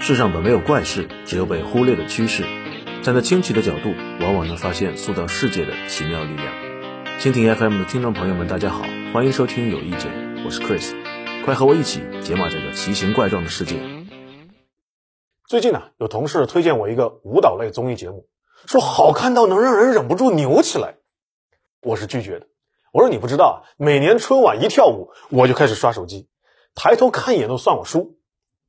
世上本没有怪事，只有被忽略的趋势。站在清奇的角度，往往能发现塑造世界的奇妙力量。蜻蜓 FM 的听众朋友们，大家好，欢迎收听有意见，我是 Chris，快和我一起解码这个奇形怪状的世界。最近呢，有同事推荐我一个舞蹈类综艺节目，说好看到能让人忍不住扭起来，我是拒绝的。我说你不知道，每年春晚一跳舞，我就开始刷手机，抬头看一眼都算我输。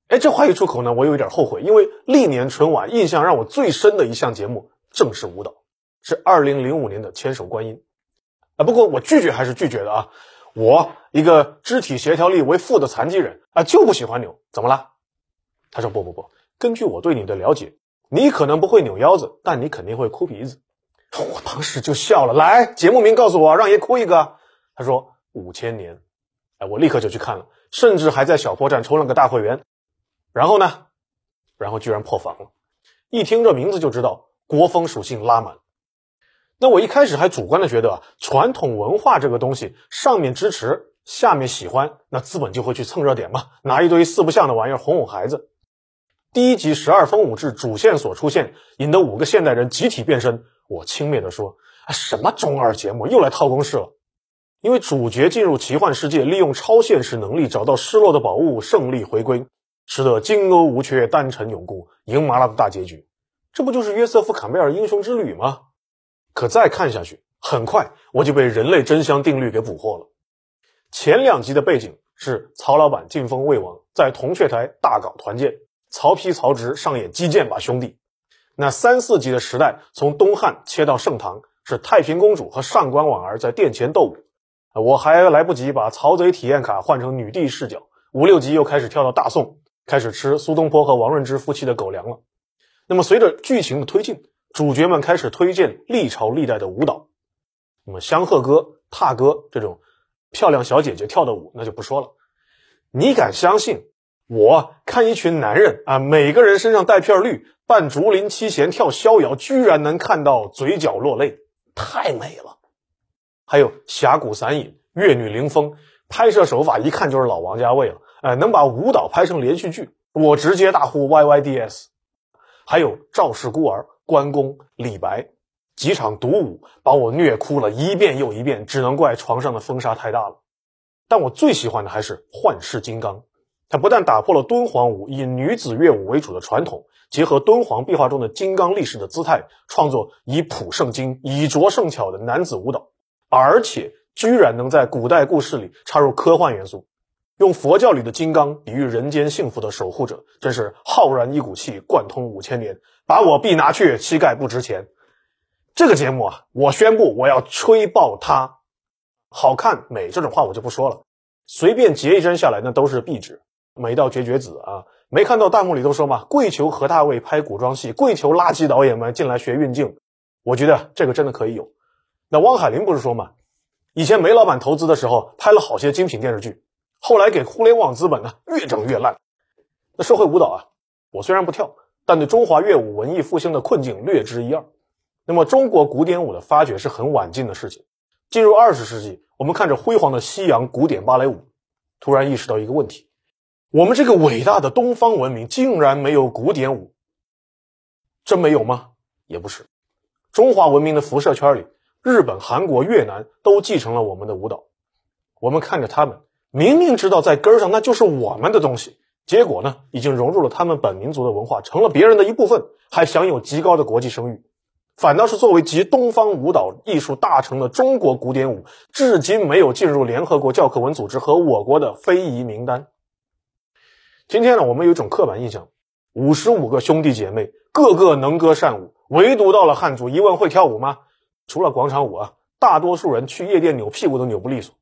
哎，这话一出口呢，我有一点后悔，因为历年春晚印象让我最深的一项节目正是舞蹈，是二零零五年的《千手观音》啊。不过我拒绝还是拒绝的啊，我一个肢体协调力为负的残疾人啊，就不喜欢扭，怎么了？他说不不不，根据我对你的了解，你可能不会扭腰子，但你肯定会哭鼻子。我当时就笑了，来，节目名告诉我，让爷哭一个。他说五千年，哎，我立刻就去看了，甚至还在小破站充了个大会员。然后呢？然后居然破防了！一听这名字就知道国风属性拉满。那我一开始还主观的觉得啊传统文化这个东西，上面支持，下面喜欢，那资本就会去蹭热点嘛，拿一堆四不像的玩意儿哄哄孩子。第一集十二分武志主线所出现，引得五个现代人集体变身。我轻蔑的说：“啊什么中二节目，又来套公式了？”因为主角进入奇幻世界，利用超现实能力找到失落的宝物，胜利回归。使得金瓯无缺，丹城永固，赢麻辣的大结局，这不就是约瑟夫·坎贝尔英雄之旅吗？可再看下去，很快我就被人类真香定律给捕获了。前两集的背景是曹老板晋封魏王，在铜雀台大搞团建，曹丕、曹植上演击剑吧兄弟。那三四集的时代，从东汉切到盛唐，是太平公主和上官婉儿在殿前斗舞。我还来不及把曹贼体验卡换成女帝视角，五六集又开始跳到大宋。开始吃苏东坡和王润之夫妻的狗粮了。那么，随着剧情的推进，主角们开始推荐历朝历代的舞蹈。那么，香鹤歌、踏歌这种漂亮小姐姐跳的舞，那就不说了。你敢相信，我看一群男人啊，每个人身上带片绿，扮竹林七贤跳逍遥，居然能看到嘴角落泪，太美了。还有峡谷散影、越女凌风，拍摄手法一看就是老王家卫了。哎，能把舞蹈拍成连续剧，我直接大呼 Y Y D S。还有赵氏孤儿、关公、李白几场独舞，把我虐哭了一遍又一遍。只能怪床上的风沙太大了。但我最喜欢的还是幻世金刚，它不但打破了敦煌舞以女子乐舞为主的传统，结合敦煌壁画中的金刚力士的姿态，创作以朴圣经、以拙胜巧的男子舞蹈，而且居然能在古代故事里插入科幻元素。用佛教里的金刚比喻人间幸福的守护者，真是浩然一股气，贯通五千年。把我臂拿去，膝盖不值钱。这个节目啊，我宣布我要吹爆它。好看美这种话我就不说了，随便截一帧下来，那都是壁纸，美到绝绝子啊！没看到弹幕里都说嘛，跪求何大卫拍古装戏，跪求垃圾导演们进来学运镜。我觉得这个真的可以有。那汪海林不是说嘛，以前煤老板投资的时候，拍了好些精品电视剧。后来给互联网资本呢越整越烂。那社会舞蹈啊，我虽然不跳，但对中华乐舞文艺复兴的困境略知一二。那么中国古典舞的发掘是很晚近的事情。进入二十世纪，我们看着辉煌的西洋古典芭蕾舞，突然意识到一个问题：我们这个伟大的东方文明竟然没有古典舞。真没有吗？也不是。中华文明的辐射圈里，日本、韩国、越南都继承了我们的舞蹈。我们看着他们。明明知道在根儿上那就是我们的东西，结果呢，已经融入了他们本民族的文化，成了别人的一部分，还享有极高的国际声誉。反倒是作为集东方舞蹈艺术大成的中国古典舞，至今没有进入联合国教科文组织和我国的非遗名单。今天呢，我们有一种刻板印象：五十五个兄弟姐妹，个个能歌善舞，唯独到了汉族，一问会跳舞吗？除了广场舞啊，大多数人去夜店扭屁股都扭不利索。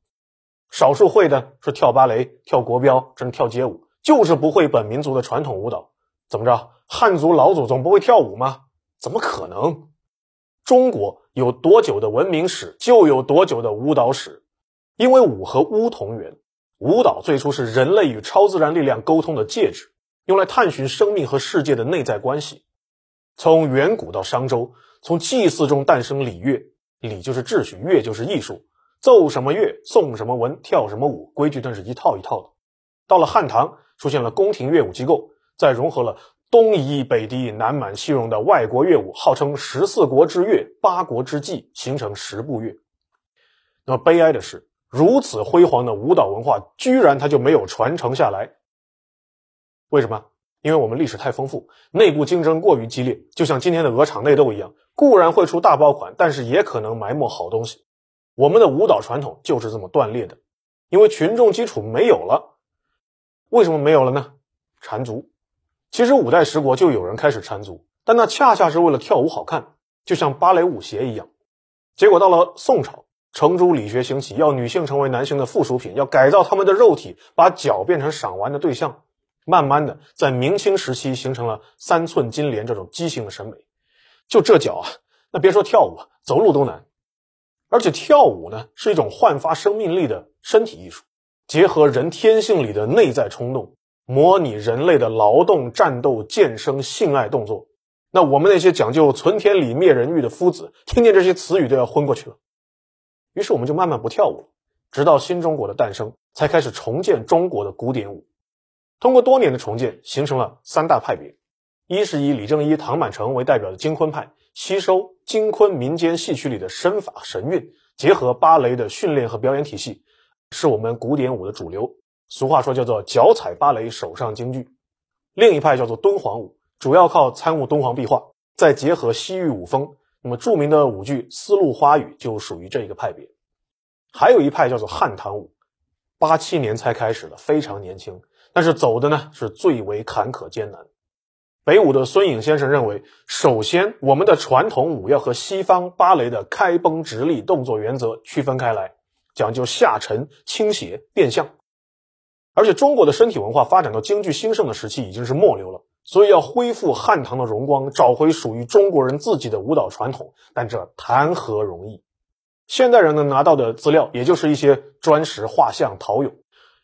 少数会的是跳芭蕾、跳国标，甚至跳街舞，就是不会本民族的传统舞蹈。怎么着？汉族老祖宗不会跳舞吗？怎么可能？中国有多久的文明史，就有多久的舞蹈史。因为舞和巫同源，舞蹈最初是人类与超自然力量沟通的介质，用来探寻生命和世界的内在关系。从远古到商周，从祭祀中诞生礼乐，礼就是秩序，乐就是艺术。奏什么乐，诵什么文，跳什么舞，规矩真是一套一套的。到了汉唐，出现了宫廷乐舞机构，再融合了东夷、北狄、南满、西戎的外国乐舞，号称十四国之乐、八国之祭，形成十部乐。那么悲哀的是，如此辉煌的舞蹈文化，居然它就没有传承下来。为什么？因为我们历史太丰富，内部竞争过于激烈，就像今天的鹅厂内斗一样，固然会出大爆款，但是也可能埋没好东西。我们的舞蹈传统就是这么断裂的，因为群众基础没有了。为什么没有了呢？缠足。其实五代十国就有人开始缠足，但那恰恰是为了跳舞好看，就像芭蕾舞鞋一样。结果到了宋朝，程朱理学兴起，要女性成为男性的附属品，要改造他们的肉体，把脚变成赏玩的对象。慢慢的，在明清时期形成了三寸金莲这种畸形的审美。就这脚啊，那别说跳舞，走路都难。而且跳舞呢，是一种焕发生命力的身体艺术，结合人天性里的内在冲动，模拟人类的劳动、战斗、健身、性爱动作。那我们那些讲究存天理、灭人欲的夫子，听见这些词语都要昏过去了。于是我们就慢慢不跳舞了，直到新中国的诞生，才开始重建中国的古典舞。通过多年的重建，形成了三大派别：一是以李正一、唐满城为代表的京昆派，吸收京昆民间戏曲里的身法神韵，结合芭蕾的训练和表演体系，是我们古典舞的主流。俗话说叫做“脚踩芭蕾，手上京剧”。另一派叫做敦煌舞，主要靠参悟敦煌壁画，再结合西域舞风。那么著名的舞剧《丝路花语》就属于这一个派别。还有一派叫做汉唐舞，八七年才开始的，非常年轻。但是走的呢是最为坎坷艰难。北舞的孙颖先生认为，首先我们的传统舞要和西方芭蕾的开绷直立动作原则区分开来，讲究下沉、倾斜、变向。而且中国的身体文化发展到京剧兴盛的时期已经是末流了，所以要恢复汉唐的荣光，找回属于中国人自己的舞蹈传统，但这谈何容易？现代人能拿到的资料也就是一些砖石画像、陶俑，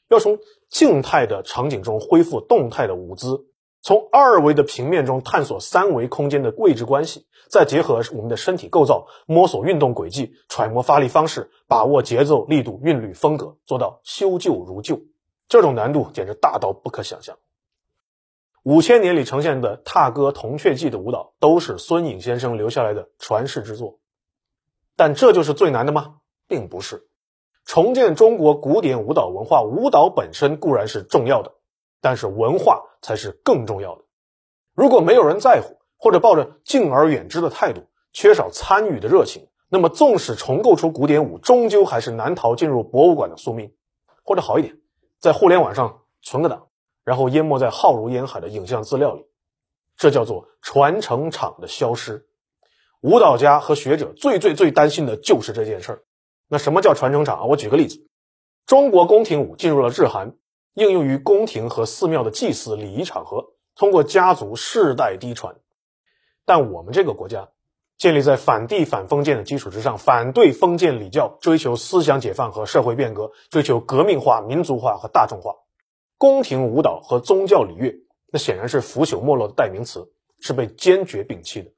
要从。静态的场景中恢复动态的舞姿，从二维的平面中探索三维空间的位置关系，再结合我们的身体构造，摸索运动轨迹，揣摩发力方式，把握节奏、力度、韵律、风格，做到修旧如旧，这种难度简直大到不可想象。五千年里呈现的踏歌、铜雀记的舞蹈，都是孙颖先生留下来的传世之作。但这就是最难的吗？并不是。重建中国古典舞蹈文化，舞蹈本身固然是重要的，但是文化才是更重要的。如果没有人在乎，或者抱着敬而远之的态度，缺少参与的热情，那么纵使重构出古典舞，终究还是难逃进入博物馆的宿命。或者好一点，在互联网上存个档，然后淹没在浩如烟海的影像资料里。这叫做传承场的消失。舞蹈家和学者最最最担心的就是这件事儿。那什么叫传承场啊？我举个例子，中国宫廷舞进入了日韩，应用于宫廷和寺庙的祭祀礼仪场合，通过家族世代嫡传。但我们这个国家建立在反帝反封建的基础之上，反对封建礼教，追求思想解放和社会变革，追求革命化、民族化和大众化。宫廷舞蹈和宗教礼乐，那显然是腐朽没落的代名词，是被坚决摒弃的。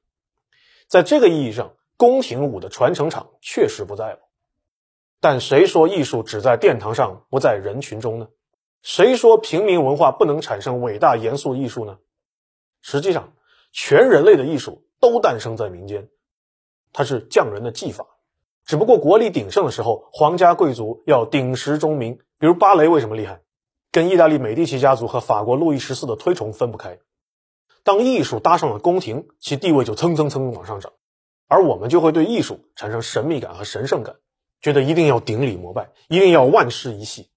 在这个意义上，宫廷舞的传承场确实不在了。但谁说艺术只在殿堂上，不在人群中呢？谁说平民文化不能产生伟大严肃艺术呢？实际上，全人类的艺术都诞生在民间，它是匠人的技法。只不过国力鼎盛的时候，皇家贵族要鼎食中民。比如芭蕾为什么厉害？跟意大利美第奇家族和法国路易十四的推崇分不开。当艺术搭上了宫廷，其地位就蹭蹭蹭往上涨，而我们就会对艺术产生神秘感和神圣感。觉得一定要顶礼膜拜，一定要万世一系。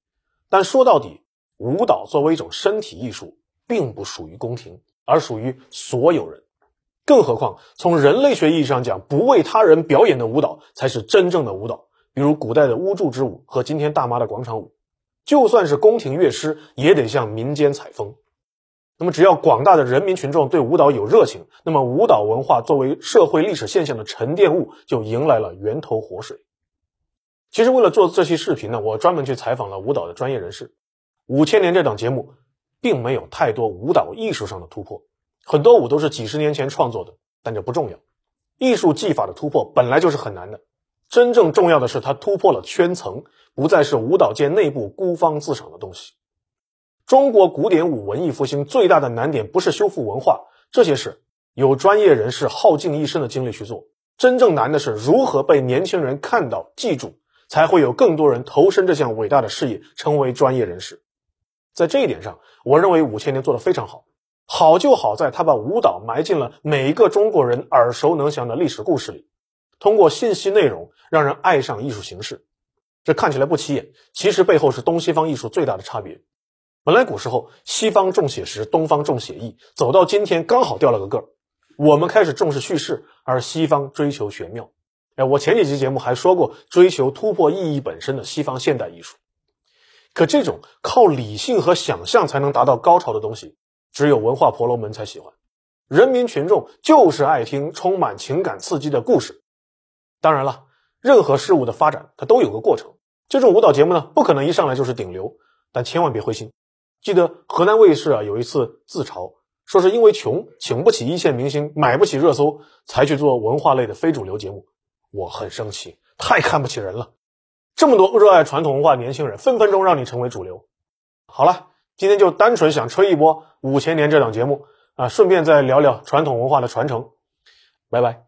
但说到底，舞蹈作为一种身体艺术，并不属于宫廷，而属于所有人。更何况，从人类学意义上讲，不为他人表演的舞蹈才是真正的舞蹈。比如古代的巫祝之舞和今天大妈的广场舞，就算是宫廷乐师，也得向民间采风。那么，只要广大的人民群众对舞蹈有热情，那么舞蹈文化作为社会历史现象的沉淀物，就迎来了源头活水。其实为了做这期视频呢，我专门去采访了舞蹈的专业人士。五千年这档节目，并没有太多舞蹈艺术上的突破，很多舞都是几十年前创作的，但这不重要。艺术技法的突破本来就是很难的，真正重要的是它突破了圈层，不再是舞蹈界内部孤芳自赏的东西。中国古典舞文艺复兴最大的难点不是修复文化，这些事有专业人士耗尽一生的精力去做。真正难的是如何被年轻人看到、记住，才会有更多人投身这项伟大的事业，成为专业人士。在这一点上，我认为五千年做得非常好。好就好在他把舞蹈埋进了每一个中国人耳熟能详的历史故事里，通过信息内容让人爱上艺术形式。这看起来不起眼，其实背后是东西方艺术最大的差别。本来古时候西方重写实，东方重写意，走到今天刚好掉了个个儿。我们开始重视叙事，而西方追求玄妙。哎，我前几期节目还说过，追求突破意义本身的西方现代艺术。可这种靠理性和想象才能达到高潮的东西，只有文化婆罗门才喜欢。人民群众就是爱听充满情感刺激的故事。当然了，任何事物的发展它都有个过程。这种舞蹈节目呢，不可能一上来就是顶流，但千万别灰心。记得河南卫视啊，有一次自嘲。说是因为穷，请不起一线明星，买不起热搜，才去做文化类的非主流节目。我很生气，太看不起人了。这么多热爱传统文化的年轻人，分分钟让你成为主流。好了，今天就单纯想吹一波《五千年》这档节目啊，顺便再聊聊传统文化的传承。拜拜。